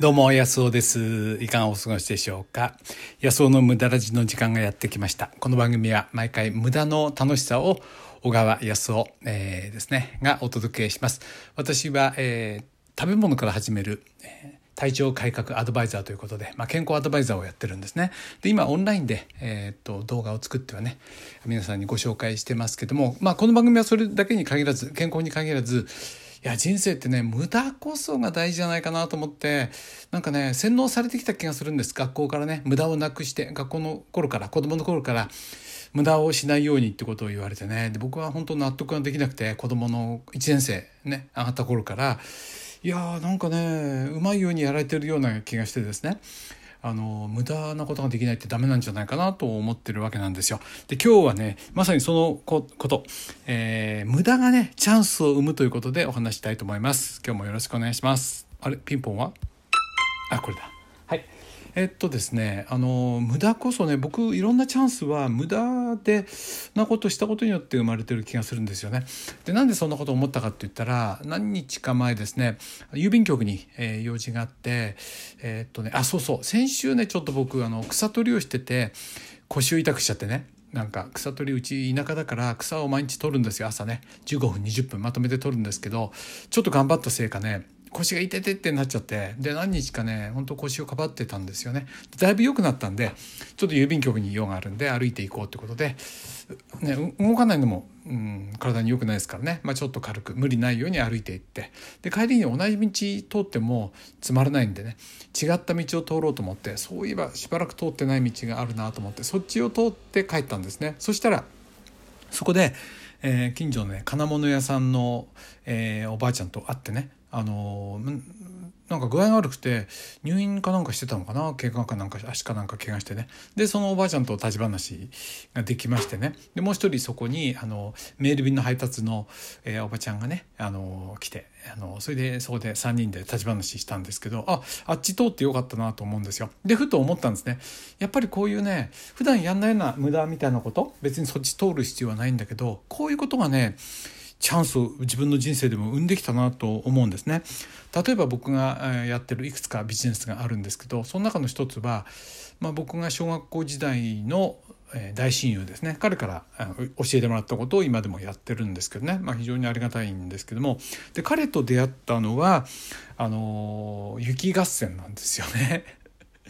どうも、安尾です。いかがお過ごしでしょうか？安尾の無駄ラジの時間がやってきました。この番組は毎回無駄の楽しさを小川康夫、えー、ですね、がお届けします。私は、えー、食べ物から始める、えー体調改革アドバイザーということで、まあ、健康アドバイザーをやってるんですね。で今オンラインで、えー、っと動画を作ってはね皆さんにご紹介してますけども、まあ、この番組はそれだけに限らず健康に限らずいや人生ってね無駄こそが大事じゃないかなと思ってなんかね洗脳されてきた気がするんです学校からね無駄をなくして学校の頃から子供の頃から無駄をしないようにってことを言われてねで僕は本当納得ができなくて子供の1年生ね上がった頃からいやーなんかねうまいようにやられてるような気がしてですねあの無駄なことができないってダメなんじゃないかなと思ってるわけなんですよ。で今日はねまさにそのこと、えー、無駄がねチャンスを生むということでお話したいと思います。今日もよろしくお願いします。あれ？ピンポンは？あこれだ。えっとですねあの無駄こそね僕いろんなチャンスは無駄でなことしたことによって生まれてる気がするんですよね。でなんでそんなこと思ったかって言ったら何日か前ですね郵便局に、えー、用事があってえー、っとねあそうそう先週ねちょっと僕あの草取りをしてて腰を痛くしちゃってねなんか草取りうち田舎だから草を毎日取るんですよ朝ね15分20分まとめて取るんですけどちょっと頑張ったせいかね腰が痛てってなっちゃって。で何日かね本当腰をかばってたんですよね。だいぶ良くなったんでちょっと郵便局に用があるんで歩いていこうってことで、ね、動かないのも、うん、体に良くないですからね、まあ、ちょっと軽く無理ないように歩いていって。で帰りに同じ道通ってもつまらないんでね。違った道を通ろうと思ってそういえばしばらく通ってない道があるなと思ってそっちを通って帰ったんですね。そしたらそこで、えー、近所のね金物屋さんの、えー、おばあちゃんと会ってねあのなんか具合が悪くて入院かなんかしてたのかな怪我かなんか足かなんか怪我してね。でそのおばあちゃんと立ち話ができましてね。でもう一人そこにあのメール便の配達の、えー、おばちゃんがねあの来てあのそれでそこで3人で立ち話したんですけどああっち通ってよかったなと思うんですよ。でふと思ったんですね。やっぱりこういうね普段やんないような無駄みたいなこと別にそっち通る必要はないんだけどこういうことがねチャンスを自分の人生でも生んできたなと思うんですね。例えば僕がやってるいくつかビジネスがあるんですけどその中の一つは、まあ、僕が小学校時代の大親友ですね彼から教えてもらったことを今でもやってるんですけどね、まあ、非常にありがたいんですけどもで彼と出会ったのはあの雪合戦なんですよね。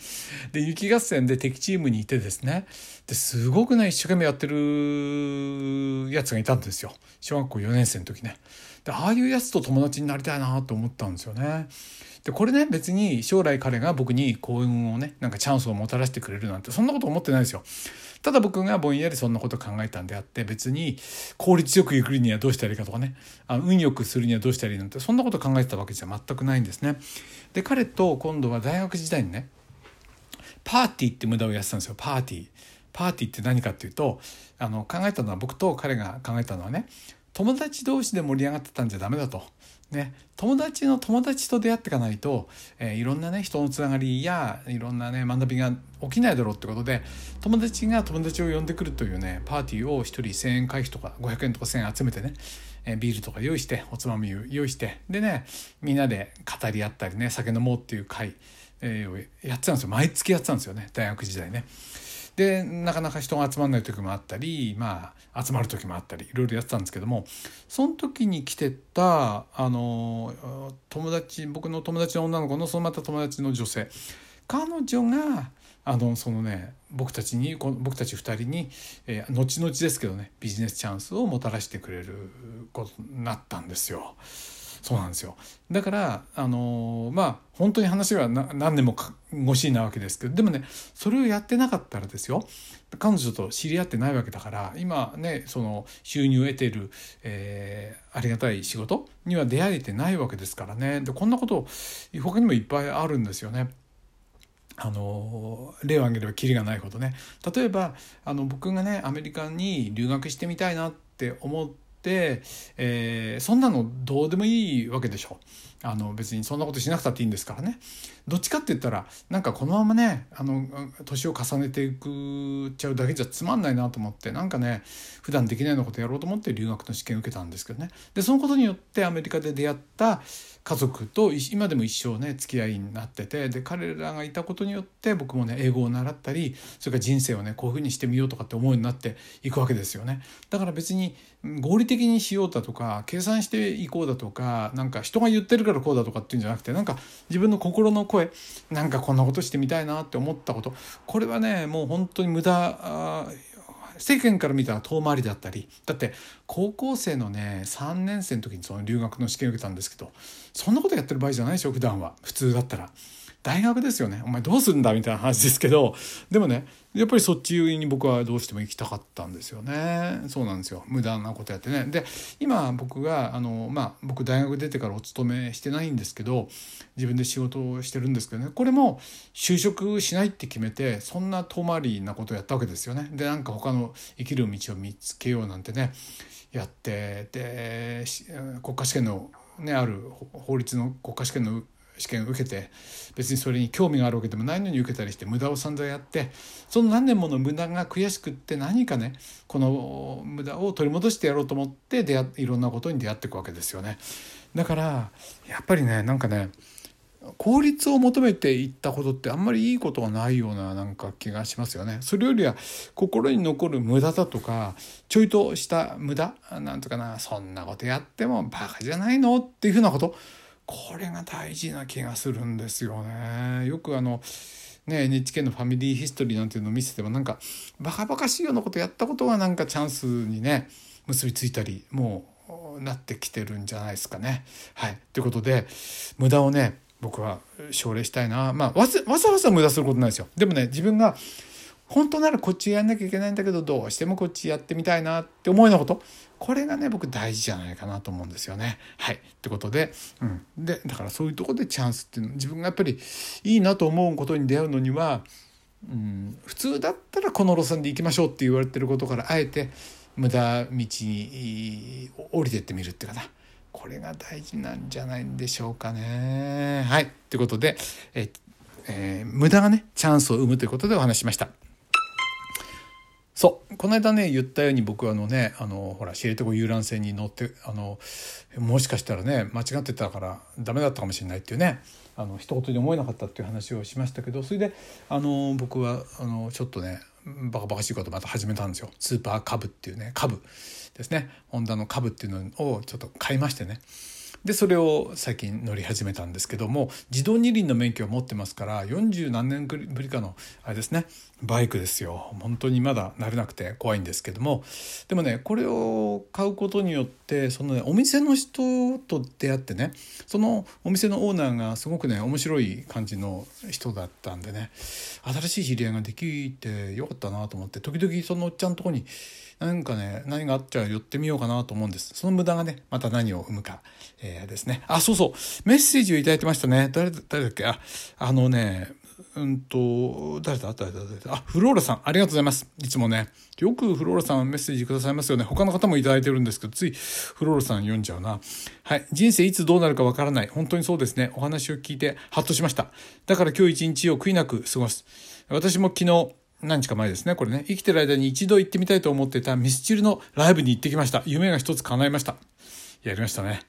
で雪合戦で敵チームにいてですね。ですごくね一生懸命やってるやつがいたんですよ。小学校4年生の時ね。でああいうやつと友達になりたいなと思ったんですよね。でこれね別に将来彼が僕に幸運をねなんかチャンスをもたらしてくれるなんてそんなこと思ってないですよ。ただ僕がぼんやりそんなこと考えたんであって別に効率よく行くりにはどうしたらいいかとかね。あの運よくするにはどうしたらいいなんてそんなこと考えてたわけじゃ全くないんですね。で彼と今度は大学時代にねパーティーって無駄をやってたんですよパーティー。パーティーって何かっていうとあの考えたのは僕と彼が考えたのはね友達同士で盛り上がってたんじゃダメだと。ね、友達の友達と出会っていかないと、えー、いろんなね人のつながりやいろんなね学びが起きないだろうってことで友達が友達を呼んでくるというねパーティーを1人1,000円会費とか500円とか1,000円集めてね、えー、ビールとか用意しておつまみ用意してでねみんなで語り合ったりね酒飲もうっていう会えー、やってたんですよ毎月やってたんですよね大学時代ね。でなかなか人が集まんない時もあったりまあ集まる時もあったりいろいろやってたんですけどもその時に来てたあの友達僕の友達の女の子のそのまた友達の女性彼女があのそのね僕たちに僕たち2人に、えー、後々ですけどねビジネスチャンスをもたらしてくれることになったんですよ。そうなんですよ。だからあのまあ本当に話は何年もごしなわけですけどでもねそれをやってなかったらですよ彼女と知り合ってないわけだから今ねその収入を得ている、えー、ありがたい仕事には出会えてないわけですからね。でこんなこと他にもいっぱいあるんですよね。あの例を挙げればきりがないほどね。例えばあの僕がねアメリカに留学してみたいなって思って、えー、そんなのどうでもいいわけでしょ。あの別にそんなことしなくたっていいんですからねどっちかって言ったらなんかこのままねあの年を重ねていくちゃうだけじゃつまんないなと思ってなんかね普段できないようなことやろうと思って留学の試験受けたんですけどねでそのことによってアメリカで出会った家族と今でも一生ね付き合いになっててで彼らがいたことによって僕もね英語を習ったりそれから人生をねこういうふうにしてみようとかって思うようになっていくわけですよね。だから別に合理的にしようだとか計算していこうだとかなんか人が言ってるからこうだとかっていうんじゃなくてなんか自分の心の声なんかこんなことしてみたいなって思ったこと。これはねもう本当に無駄世間から見たら遠回りだったりだって高校生のね3年生の時にその留学の試験を受けたんですけどそんなことやってる場合じゃないでしょ普段は普通だったら。大学ですよね。お前どうするんだみたいな話ですけどでもねやっぱりそっちに僕はどうしても行きたかったんですよね。そうなんですよ。無駄なことやってね。で今僕があのまあ僕大学出てからお勤めしてないんですけど自分で仕事をしてるんですけどね。これも就職しないって決めてそんな遠回りなことをやったわけですよね。でなんか他の生きる道を見つけようなんてねやってで国家試験のねある法律の国家試験の試験を受けて別にそれに興味があるわけでもないのに受けたりして無駄を散々やってその何年もの無駄が悔しくって何かねこの無駄を取り戻してやろうと思って出会いろんなことに出会っていくわけですよね。だからやっぱりねなんかね効率を求めていったことってあんまりいいことはないようななんか気がしますよね。それよりは心に残る無駄だとかちょいとした無駄なんとかなそんなことやってもバカじゃないのっていうふうなことこれが大事な気がするんですよね。よくあのね、NHK のファミリーヒストリーなんていうのを見せてもなんかバカバカしいようなことやったことがなんかチャンスにね結びついたりもうなってきてるんじゃないですかね。はい、ということで無駄をね僕は奨励したいなまあわざわざわざ無駄することないですよ。でもね自分が本当ならこっちやんなきゃいけないんだけどどうしてもこっちやってみたいなって思うようなことこれがね僕大事じゃないかなと思うんですよね。はいってことで,、うん、でだからそういうとこでチャンスっていうの自分がやっぱりいいなと思うことに出会うのには、うん、普通だったらこの路線で行きましょうって言われてることからあえて無駄道に降りてってみるっていうかなこれが大事なんじゃないんでしょうかね。はいということでええー、無駄がねチャンスを生むということでお話しました。そう。この間ね言ったように僕はあのねあのほら知床遊覧船に乗ってあのもしかしたらね間違ってたからダメだったかもしれないっていうねあの一言に思えなかったっていう話をしましたけどそれであの僕はあのちょっとねバカバカしいことまた始めたんですよ。スーパーカブっていうねカブですね。ホンダのカブっていうのをちょっと買いましてね。でそれを最近乗り始めたんですけども自動二輪の免許を持ってますから40何年ぶりかのあれですねバイクですよ。本当にまだ慣れなくて怖いんですけども。でもねこれを買うことによってその、ね、お店の人と出会ってねそのお店のオーナーがすごくね面白い感じの人だったんでね新しい知り合いができてよかったなと思って時々そのおっちゃんのとこになんかね何があっちゃ寄ってみようかなと思うんですその無駄がねまた何を生むか、えー、ですねあそうそうメッセージを頂いてましたね誰誰だっけ？ああのねうんと、誰だ？誰だ？誰だ？あ、フローラさん、ありがとうございます。いつもね、よくフローラさんメッセージくださいますよね。他の方もいただいてるんですけど、ついフローラさん読んじゃうな。はい。人生いつどうなるかわからない。本当にそうですね。お話を聞いてハッとしました。だから今日一日を悔いなく過ごす。私も昨日、何日か前ですね。これね。生きてる間に一度行ってみたいと思ってたミスチルのライブに行ってきました。夢が一つ叶いました。やりましたね。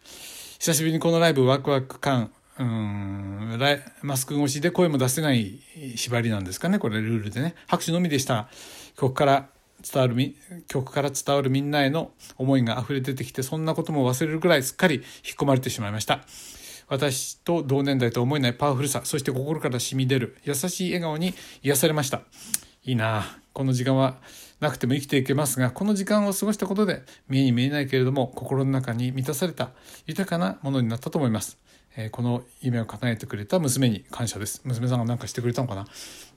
久しぶりにこのライブワクワク感、うん、マスク越しで声も出せない縛りなんですかね。これルールでね。拍手のみでした。曲から伝わる、曲から伝わるみんなへの思いが溢れ出てきて、そんなことも忘れるくらいすっかり引っ込まれてしまいました。私と同年代と思えないパワフルさ、そして心から染み出る優しい笑顔に癒されました。いいな。この時間はなくても生きていけますがこの時間を過ごしたことで見えに見えないけれども心の中に満たされた豊かなものになったと思います。えー、この夢を叶えてくれた娘に感謝です。娘さんが何かしてくれたのかな？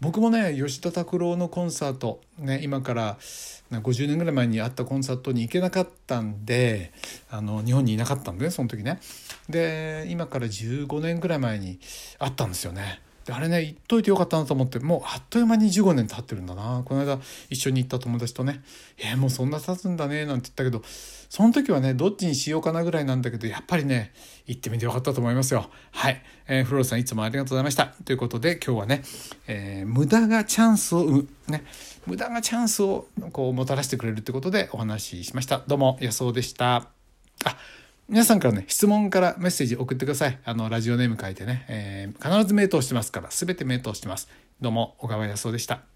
僕もね吉田拓郎のコンサートね今から50年ぐらい前にあったコンサートに行けなかったんであの日本にいなかったんで、ね、その時ね。で今から15年ぐらい前にあったんですよね。であれね言っといてよかったなと思ってもうあっという間に15年経ってるんだなこの間一緒に行った友達とね「えー、もうそんな経つんだね」なんて言ったけどその時はねどっちにしようかなぐらいなんだけどやっぱりね行ってみてよかったと思いますよ。はい、えー、フローさんいつもありがとうございましたということで今日はね、えー、無駄がチャンスを生むね無駄がチャンスをこうもたらしてくれるってことでお話ししました。どうも安尾でした。あ皆さんからね、質問からメッセージ送ってください。あの、ラジオネーム書いてね、えー、必ず名答してますから、すべて名答してます。どうも、小川康夫でした。